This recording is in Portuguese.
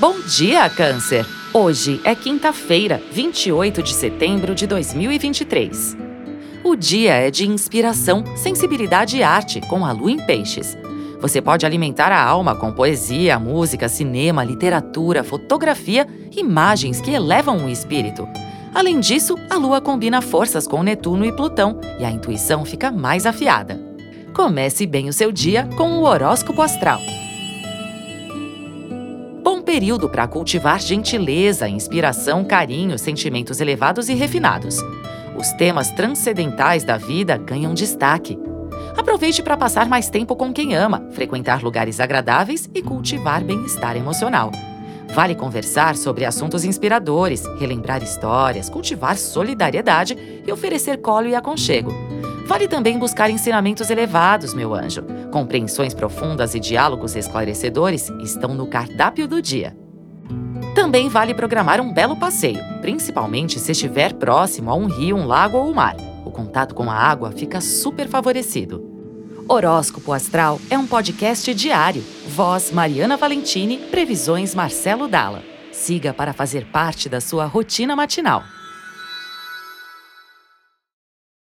Bom dia, Câncer! Hoje é quinta-feira, 28 de setembro de 2023. O dia é de inspiração, sensibilidade e arte, com a lua em peixes. Você pode alimentar a alma com poesia, música, cinema, literatura, fotografia, imagens que elevam o espírito. Além disso, a lua combina forças com Netuno e Plutão e a intuição fica mais afiada. Comece bem o seu dia com o horóscopo astral período para cultivar gentileza, inspiração, carinho, sentimentos elevados e refinados. Os temas transcendentais da vida ganham destaque. Aproveite para passar mais tempo com quem ama, frequentar lugares agradáveis e cultivar bem-estar emocional. Vale conversar sobre assuntos inspiradores, relembrar histórias, cultivar solidariedade e oferecer colo e aconchego. Vale também buscar ensinamentos elevados, meu anjo. Compreensões profundas e diálogos esclarecedores estão no cardápio do dia. Também vale programar um belo passeio, principalmente se estiver próximo a um rio, um lago ou um mar. O contato com a água fica super favorecido. Horóscopo Astral é um podcast diário. Voz Mariana Valentini, previsões Marcelo Dalla. Siga para fazer parte da sua rotina matinal.